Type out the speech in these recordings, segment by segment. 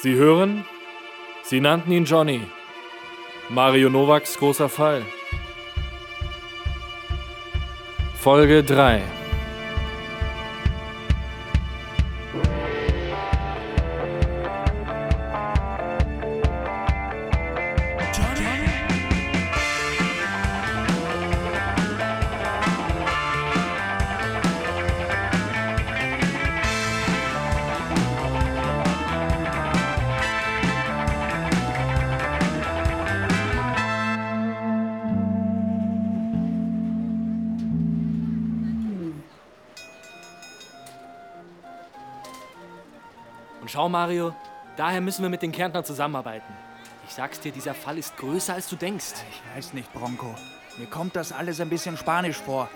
Sie hören? Sie nannten ihn Johnny. Mario Novaks großer Fall. Folge 3. schau, Mario, daher müssen wir mit den Kärntnern zusammenarbeiten. Ich sag's dir, dieser Fall ist größer, als du denkst. Ich weiß nicht, Bronco. Mir kommt das alles ein bisschen spanisch vor.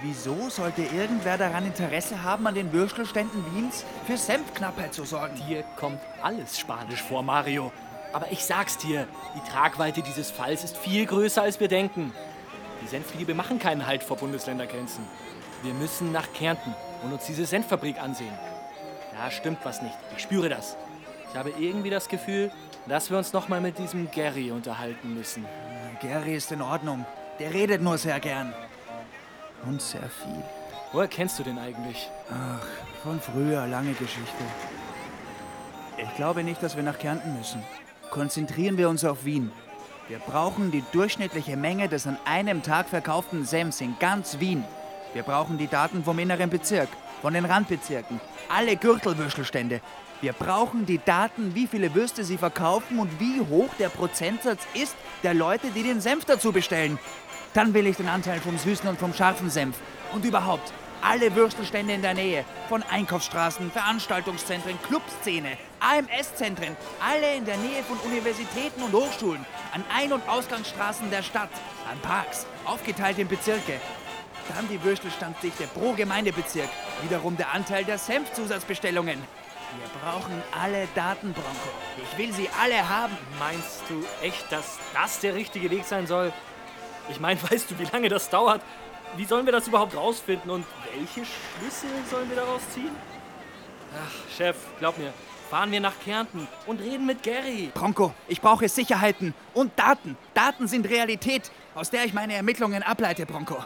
Wieso sollte irgendwer daran Interesse haben, an den Würstelständen Wiens für Senfknappheit zu sorgen? Dir kommt alles spanisch vor, Mario. Aber ich sag's dir, die Tragweite dieses Falls ist viel größer, als wir denken. Die Senfliebe machen keinen Halt vor Bundesländergrenzen. Wir müssen nach Kärnten und uns diese Senffabrik ansehen. Da stimmt was nicht. Ich spüre das. Ich habe irgendwie das Gefühl, dass wir uns noch mal mit diesem Gary unterhalten müssen. Gary ist in Ordnung. Der redet nur sehr gern. Und sehr viel. Woher kennst du den eigentlich? Ach, von früher, lange Geschichte. Ich glaube nicht, dass wir nach Kärnten müssen. Konzentrieren wir uns auf Wien. Wir brauchen die durchschnittliche Menge des an einem Tag verkauften Senfs in ganz Wien. Wir brauchen die Daten vom inneren Bezirk, von den Randbezirken, alle Gürtelwürstelstände. Wir brauchen die Daten, wie viele Würste sie verkaufen und wie hoch der Prozentsatz ist der Leute, die den Senf dazu bestellen. Dann will ich den Anteil vom süßen und vom scharfen Senf. Und überhaupt alle Würstelstände in der Nähe. Von Einkaufsstraßen, Veranstaltungszentren, Clubszene, AMS-Zentren. Alle in der Nähe von Universitäten und Hochschulen. An Ein- und Ausgangsstraßen der Stadt. An Parks. Aufgeteilt in Bezirke. Dann die Würstelstanddichte pro Gemeindebezirk. Wiederum der Anteil der Senfzusatzbestellungen. Wir brauchen alle Daten, Bronco. Ich will sie alle haben. Meinst du echt, dass das der richtige Weg sein soll? Ich meine, weißt du, wie lange das dauert? Wie sollen wir das überhaupt rausfinden und welche Schlüsse sollen wir daraus ziehen? Ach, Chef, glaub mir, fahren wir nach Kärnten und reden mit Gary. Bronco, ich brauche Sicherheiten und Daten. Daten sind Realität, aus der ich meine Ermittlungen ableite, Bronco.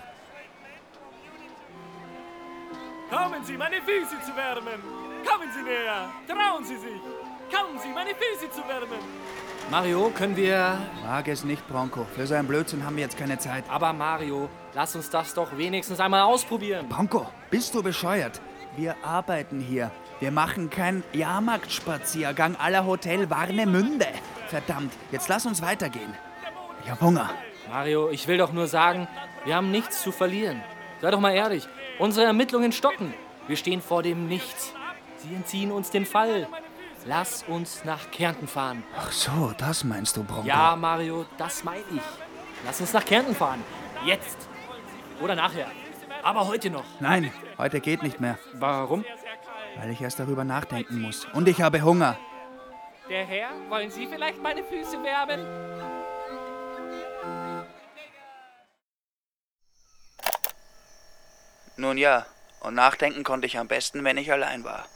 Kommen Sie, meine Füße zu wärmen. Kommen Sie näher. Trauen Sie sich. Kommen Sie, meine Füße zu wärmen. Mario, können wir. Mag es nicht, Bronco. Für so einen Blödsinn haben wir jetzt keine Zeit. Aber Mario, lass uns das doch wenigstens einmal ausprobieren. Bronco, bist du bescheuert? Wir arbeiten hier. Wir machen keinen Jahrmarktspaziergang aller Hotel Warnemünde. Verdammt, jetzt lass uns weitergehen. Ich hab Hunger. Mario, ich will doch nur sagen, wir haben nichts zu verlieren. Sei doch mal ehrlich, unsere Ermittlungen stocken. Wir stehen vor dem Nichts. Sie entziehen uns den Fall. Lass uns nach Kärnten fahren. Ach so, das meinst du, Bronco? Ja, Mario, das meine ich. Lass uns nach Kärnten fahren. Jetzt. Oder nachher. Aber heute noch. Nein, heute geht nicht mehr, Warum? weil ich erst darüber nachdenken muss. Und ich habe Hunger. Der Herr, wollen Sie vielleicht meine Füße wärmen? Nun ja, und nachdenken konnte ich am besten, wenn ich allein war.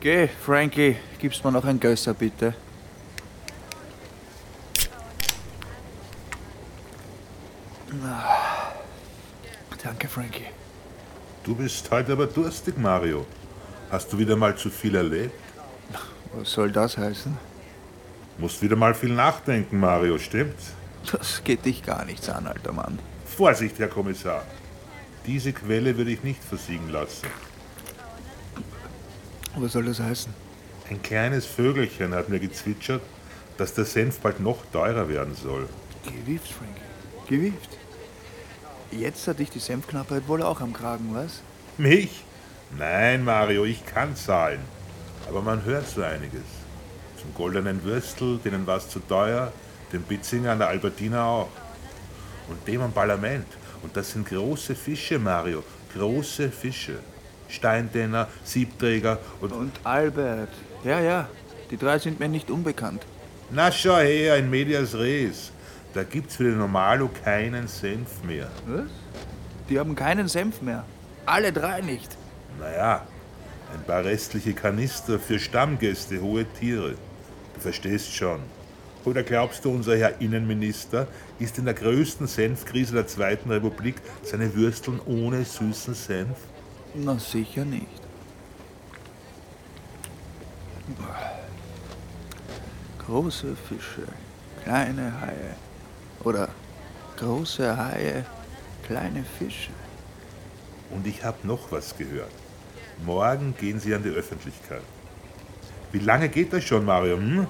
Geh, Frankie, gibst mir noch ein Gösser, bitte. Ah. Danke, Frankie. Du bist heute aber durstig, Mario. Hast du wieder mal zu viel erlebt? Was soll das heißen? Musst wieder mal viel nachdenken, Mario, stimmt's? Das geht dich gar nichts an, alter Mann. Vorsicht, Herr Kommissar. Diese Quelle würde ich nicht versiegen lassen. Was soll das heißen? Ein kleines Vögelchen hat mir gezwitschert, dass der Senf bald noch teurer werden soll. Gewieft, Frankie. Gewieft. Jetzt hat dich die Senfknappheit wohl auch am Kragen, was? Mich? Nein, Mario, ich kann zahlen. Aber man hört so einiges. Zum goldenen Würstel, denen war es zu teuer, dem Bitzinger an der Albertina auch. Und dem am Parlament. Und das sind große Fische, Mario. Große Fische. Steindenner, Siebträger und. Und Albert. Ja, ja. Die drei sind mir nicht unbekannt. Na schau her, in medias res. Da gibt's für den Normalo keinen Senf mehr. Was? Die haben keinen Senf mehr. Alle drei nicht. Naja, ein paar restliche Kanister für Stammgäste, hohe Tiere. Du verstehst schon. Oder glaubst du, unser Herr Innenminister ist in der größten Senfkrise der Zweiten Republik seine Würsteln ohne süßen Senf? Na sicher nicht. Große Fische, kleine Haie. Oder große Haie, kleine Fische. Und ich habe noch was gehört. Morgen gehen Sie an die Öffentlichkeit. Wie lange geht das schon, Mario? Hm?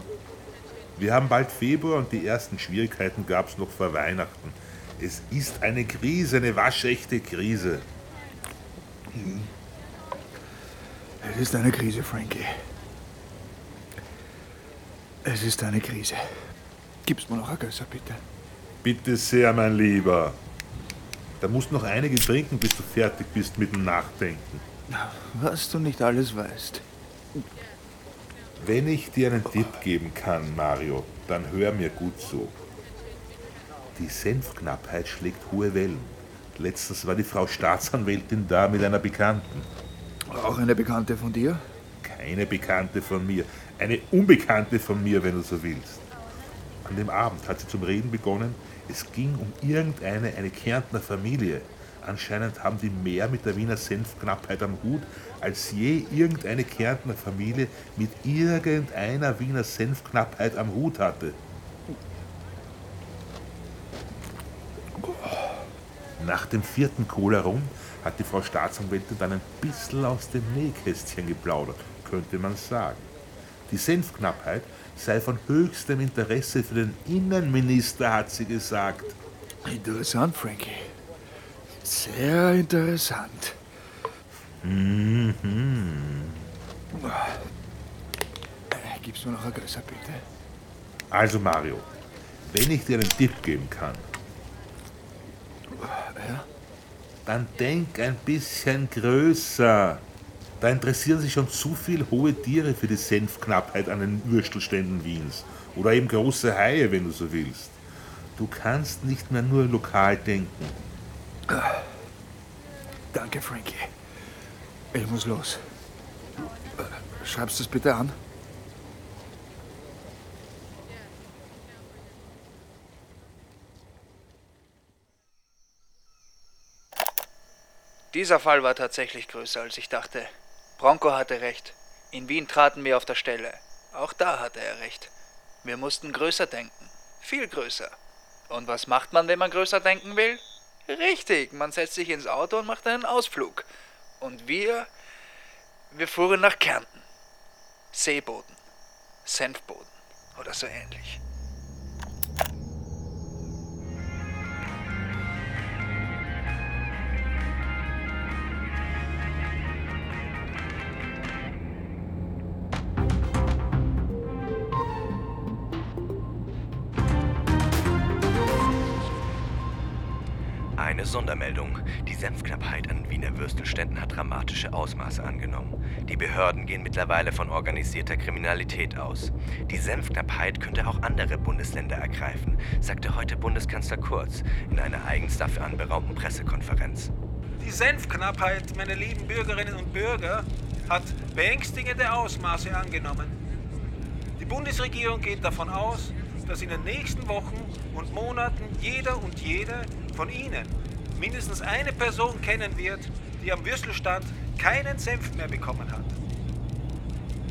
Wir haben bald Februar und die ersten Schwierigkeiten gab es noch vor Weihnachten. Es ist eine Krise, eine waschechte Krise. Es ist eine Krise, Frankie. Es ist eine Krise. Gib's mir noch ein Gösser, bitte. Bitte sehr, mein Lieber. Da musst noch einige trinken, bis du fertig bist mit dem Nachdenken. Was du nicht alles weißt. Wenn ich dir einen Tipp geben kann, Mario, dann hör mir gut zu. Die Senfknappheit schlägt hohe Wellen. Letztens war die Frau Staatsanwältin da mit einer Bekannten. Auch eine Bekannte von dir? Keine Bekannte von mir, eine Unbekannte von mir, wenn du so willst. An dem Abend hat sie zum Reden begonnen. Es ging um irgendeine eine Kärntner Familie. Anscheinend haben die mehr mit der Wiener Senfknappheit am Hut, als je irgendeine Kärntner Familie mit irgendeiner Wiener Senfknappheit am Hut hatte. Nach dem vierten Cola rum hat die Frau Staatsanwältin dann ein bisschen aus dem Nähkästchen geplaudert, könnte man sagen. Die Senfknappheit sei von höchstem Interesse für den Innenminister, hat sie gesagt. Interessant, Frankie. Sehr interessant. Mhm. Äh, Gib's mir noch ein Gösser, bitte. Also Mario, wenn ich dir einen Tipp geben kann, Ja? dann denk ein bisschen größer. Da interessieren sich schon zu viel hohe Tiere für die Senfknappheit an den Würstelständen Wiens. Oder eben große Haie, wenn du so willst. Du kannst nicht mehr nur lokal denken. Danke, Frankie. Ich muss los. Äh, Schreibst du es bitte an? Dieser Fall war tatsächlich größer, als ich dachte. Bronco hatte recht. In Wien traten wir auf der Stelle. Auch da hatte er recht. Wir mussten größer denken. Viel größer. Und was macht man, wenn man größer denken will? Richtig, man setzt sich ins Auto und macht einen Ausflug. Und wir. Wir fuhren nach Kärnten. Seeboden. Senfboden. Oder so ähnlich. Sondermeldung. Die Senfknappheit an Wiener Würstelständen hat dramatische Ausmaße angenommen. Die Behörden gehen mittlerweile von organisierter Kriminalität aus. Die Senfknappheit könnte auch andere Bundesländer ergreifen, sagte heute Bundeskanzler Kurz in einer eigens dafür anberaumten Pressekonferenz. Die Senfknappheit, meine lieben Bürgerinnen und Bürger, hat beängstigende Ausmaße angenommen. Die Bundesregierung geht davon aus, dass in den nächsten Wochen und Monaten jeder und jede von Ihnen mindestens eine Person kennen wird, die am Würstelstand keinen Senf mehr bekommen hat.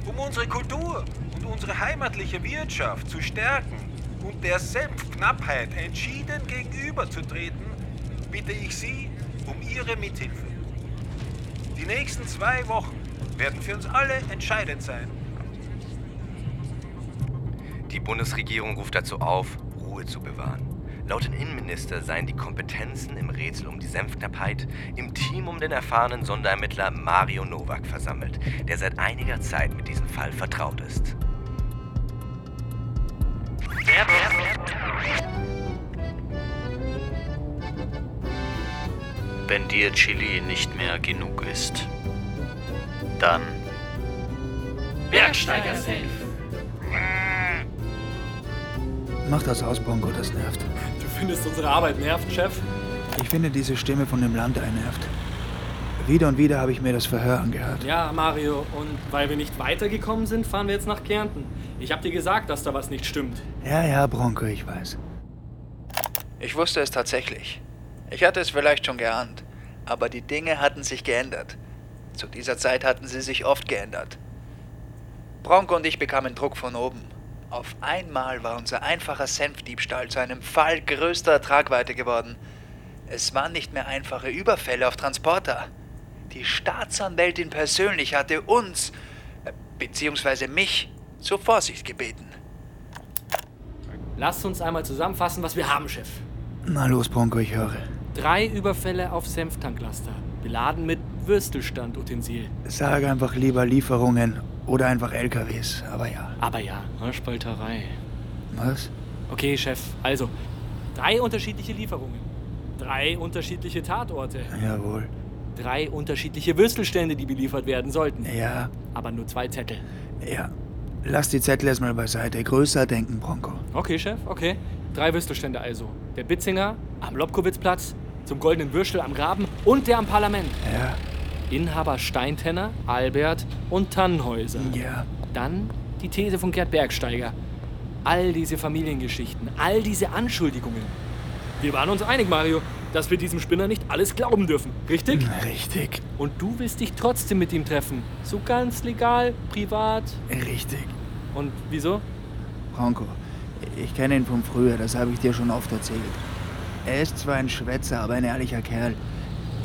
Um unsere Kultur und unsere heimatliche Wirtschaft zu stärken und der Senfknappheit entschieden gegenüberzutreten, bitte ich Sie um Ihre Mithilfe. Die nächsten zwei Wochen werden für uns alle entscheidend sein. Die Bundesregierung ruft dazu auf, Ruhe zu bewahren. Laut dem Innenminister seien die Kompetenzen im Rätsel um die Senfknappheit im Team um den erfahrenen Sonderermittler Mario Nowak versammelt, der seit einiger Zeit mit diesem Fall vertraut ist. Wenn dir Chili nicht mehr genug ist, dann Bergsteiger Senf. Mach das aus, Bongo, das nervt. Du findest unsere Arbeit nervt, Chef? Ich finde, diese Stimme von dem Land nervt. Wieder und wieder habe ich mir das Verhör angehört. Ja, Mario, und weil wir nicht weitergekommen sind, fahren wir jetzt nach Kärnten. Ich hab dir gesagt, dass da was nicht stimmt. Ja, ja, Bronco, ich weiß. Ich wusste es tatsächlich. Ich hatte es vielleicht schon geahnt, aber die Dinge hatten sich geändert. Zu dieser Zeit hatten sie sich oft geändert. Bronco und ich bekamen Druck von oben. Auf einmal war unser einfacher Senfdiebstahl zu einem Fall größter Tragweite geworden. Es waren nicht mehr einfache Überfälle auf Transporter. Die Staatsanwältin persönlich hatte uns, äh, beziehungsweise mich, zur Vorsicht gebeten. Lass uns einmal zusammenfassen, was wir haben, Chef. Na los, Bronco, ich höre. Drei Überfälle auf Senftanklaster, beladen mit Würstelstandutensil. Sag einfach lieber Lieferungen oder einfach LKWs, aber ja. Aber ja, ne, Spalterei. Was? Okay, Chef, also, drei unterschiedliche Lieferungen. Drei unterschiedliche Tatorte. Jawohl. Drei unterschiedliche Würstelstände, die beliefert werden sollten. Ja, Aber nur zwei Zettel. ja. Lass die Zettel erstmal beiseite. Größer denken, Bronco. Okay, Chef, okay. Drei Würstelstände also. Der Bitzinger am Lobkowitzplatz, zum Goldenen Würstel am Graben und der am Parlament. Ja, Inhaber Steintenner, Albert und Tannhäuser. ja. Dann die These von Gerd Bergsteiger. All diese Familiengeschichten, all diese Anschuldigungen. Wir waren uns einig, Mario, dass wir diesem Spinner nicht alles glauben dürfen. Richtig? Richtig, Und du willst dich trotzdem mit ihm treffen. So ganz legal, privat. richtig. Und wieso? Bronco, ich kenne ihn von früher, das habe ich dir schon oft erzählt. Er ist zwar ein Schwätzer, aber ein ehrlicher Kerl.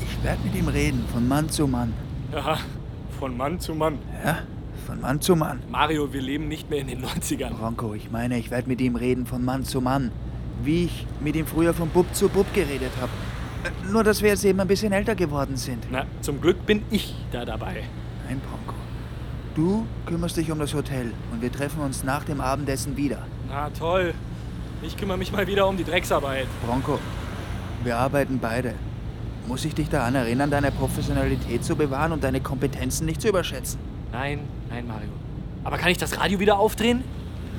Ich werde mit ihm reden, von Mann zu Mann. Ja, von Mann zu Mann. Ja, von Mann zu Mann. Mario, wir leben nicht mehr in den 90ern. Bronco, ich meine, ich werde mit ihm reden, von Mann zu Mann. Wie ich mit ihm früher von Bub zu Bub geredet habe. Nur, dass wir jetzt eben ein bisschen älter geworden sind. Na, zum Glück bin ich da dabei. Nein, Bronco. Du kümmerst dich um das Hotel und wir treffen uns nach dem Abendessen wieder. Na toll. Ich kümmere mich mal wieder um die Drecksarbeit. Bronco, wir arbeiten beide. Muss ich dich daran erinnern, deine Professionalität zu bewahren und deine Kompetenzen nicht zu überschätzen? Nein, nein, Mario. Aber kann ich das Radio wieder aufdrehen?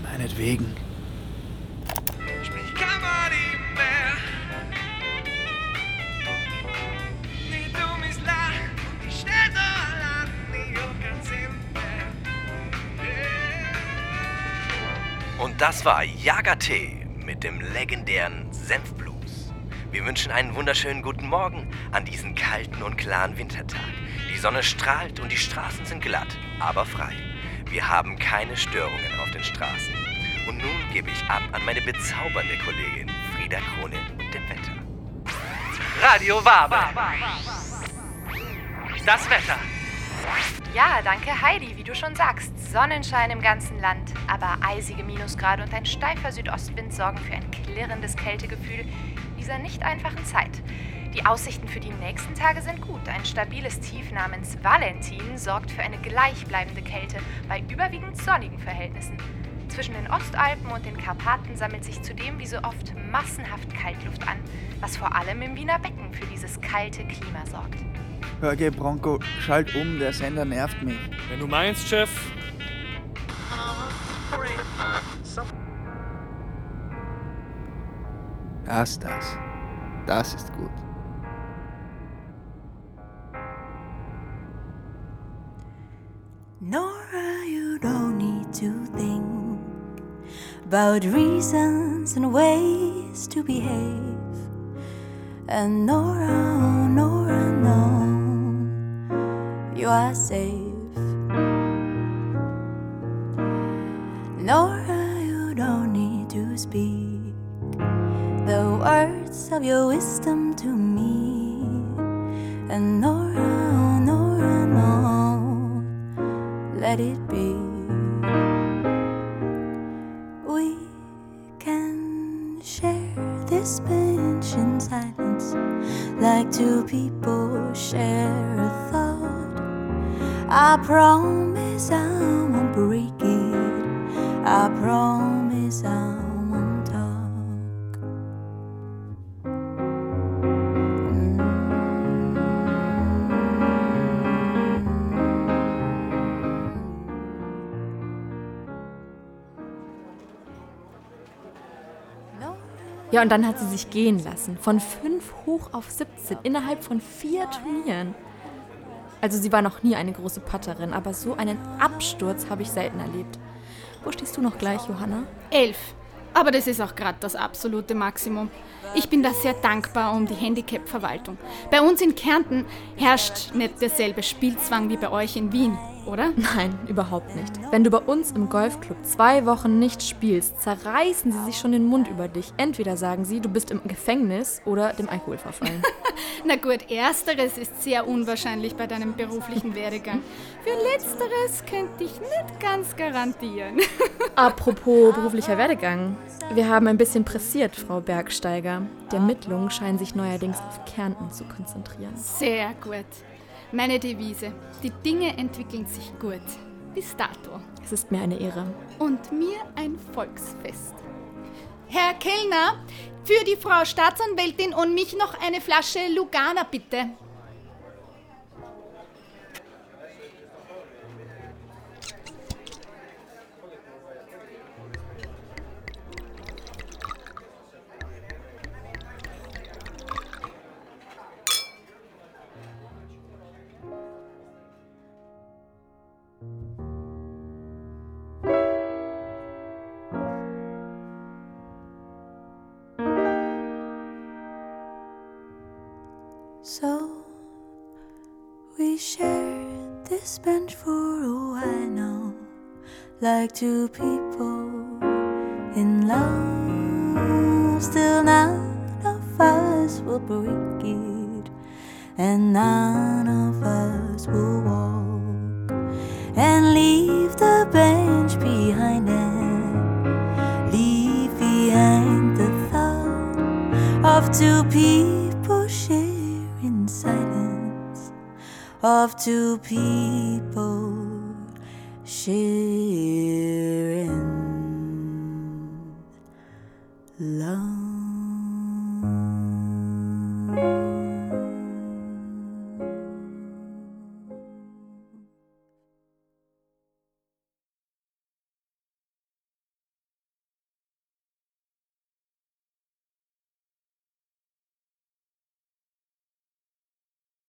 Meinetwegen. Und das war Jagertee mit dem legendären Senfblues. Wir wünschen einen wunderschönen guten Morgen an diesen kalten und klaren Wintertag. Die Sonne strahlt und die Straßen sind glatt, aber frei. Wir haben keine Störungen auf den Straßen. Und nun gebe ich ab an meine bezaubernde Kollegin Frieda Krone und dem Wetter. Radio Wabe. Das Wetter. Ja, danke Heidi, wie du schon sagst. Sonnenschein im ganzen Land, aber eisige Minusgrade und ein steifer Südostwind sorgen für ein klirrendes Kältegefühl dieser nicht einfachen Zeit. Die Aussichten für die nächsten Tage sind gut. Ein stabiles Tief namens Valentin sorgt für eine gleichbleibende Kälte bei überwiegend sonnigen Verhältnissen. Zwischen den Ostalpen und den Karpaten sammelt sich zudem wie so oft massenhaft Kaltluft an, was vor allem im Wiener Becken für dieses kalte Klima sorgt. Hör, geh, Bronco, schalt um, der Sender nervt mich. Wenn du meinst, Chef. Das, das. Das ist gut. Nora, you don't need to think about reasons and ways to behave. And Nora, oh, Nora, no, you are safe. Nora, you don't need to speak the words of your wisdom to me. And Nora, oh, Nora, no, let it be. We can share this bench in silence, like two people Promise I won't break it. I promise I won't talk. Ja, und dann hat sie sich gehen lassen. Von 5 hoch auf 17 innerhalb von vier Turnieren. Also sie war noch nie eine große Patterin, aber so einen Absturz habe ich selten erlebt. Wo stehst du noch gleich, Johanna? Elf. Aber das ist auch gerade das absolute Maximum. Ich bin da sehr dankbar um die Handicap-Verwaltung. Bei uns in Kärnten herrscht nicht derselbe Spielzwang wie bei euch in Wien, oder? Nein, überhaupt nicht. Wenn du bei uns im Golfclub zwei Wochen nicht spielst, zerreißen sie sich schon den Mund über dich. Entweder sagen sie, du bist im Gefängnis oder dem Alkohol verfallen. Na gut, ersteres ist sehr unwahrscheinlich bei deinem beruflichen Werdegang. Für letzteres könnte ich nicht ganz garantieren. Apropos beruflicher Werdegang. Wir haben ein bisschen pressiert, Frau Bergsteiger. Die Ermittlungen scheinen sich neuerdings auf Kärnten zu konzentrieren. Sehr gut. Meine Devise. Die Dinge entwickeln sich gut. Bis dato. Es ist mir eine Ehre. Und mir ein Volksfest. Herr Kellner, für die Frau Staatsanwältin und mich noch eine Flasche Lugana, bitte. So we shared this bench for a while now, like two people in love. Still, none of us will break it, and none of us will walk and leave the bench behind and leave behind the thought of two people sharing silence of two people sharing love.